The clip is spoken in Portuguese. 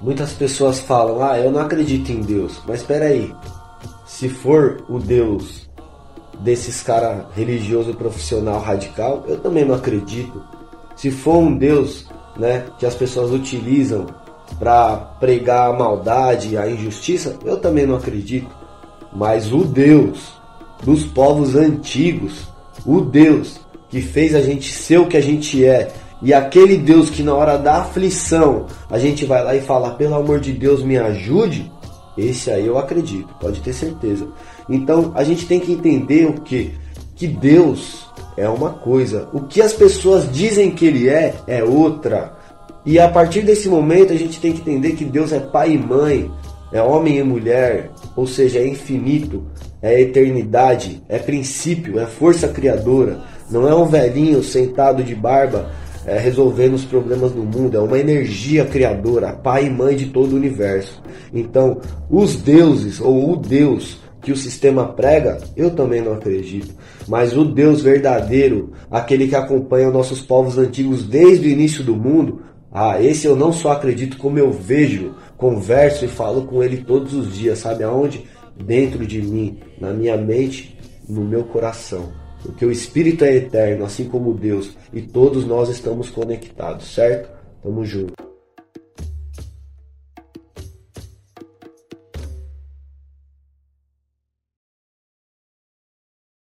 Muitas pessoas falam: "Ah, eu não acredito em Deus". Mas espera aí. Se for o Deus desses cara religioso profissional radical, eu também não acredito. Se for um Deus, né, que as pessoas utilizam para pregar a maldade, a injustiça, eu também não acredito. Mas o Deus dos povos antigos, o Deus que fez a gente ser o que a gente é, e aquele Deus que na hora da aflição a gente vai lá e fala, pelo amor de Deus, me ajude, esse aí eu acredito, pode ter certeza. Então a gente tem que entender o que? Que Deus é uma coisa, o que as pessoas dizem que Ele é, é outra. E a partir desse momento a gente tem que entender que Deus é pai e mãe, é homem e mulher, ou seja, é infinito, é eternidade, é princípio, é força criadora. Não é um velhinho sentado de barba é, resolvendo os problemas do mundo, é uma energia criadora, pai e mãe de todo o universo. Então, os deuses ou o Deus que o sistema prega, eu também não acredito. Mas o Deus verdadeiro, aquele que acompanha nossos povos antigos desde o início do mundo, ah, esse eu não só acredito, como eu vejo, converso e falo com ele todos os dias, sabe aonde? Dentro de mim, na minha mente, no meu coração. Porque o Espírito é eterno, assim como Deus, e todos nós estamos conectados, certo? Tamo junto.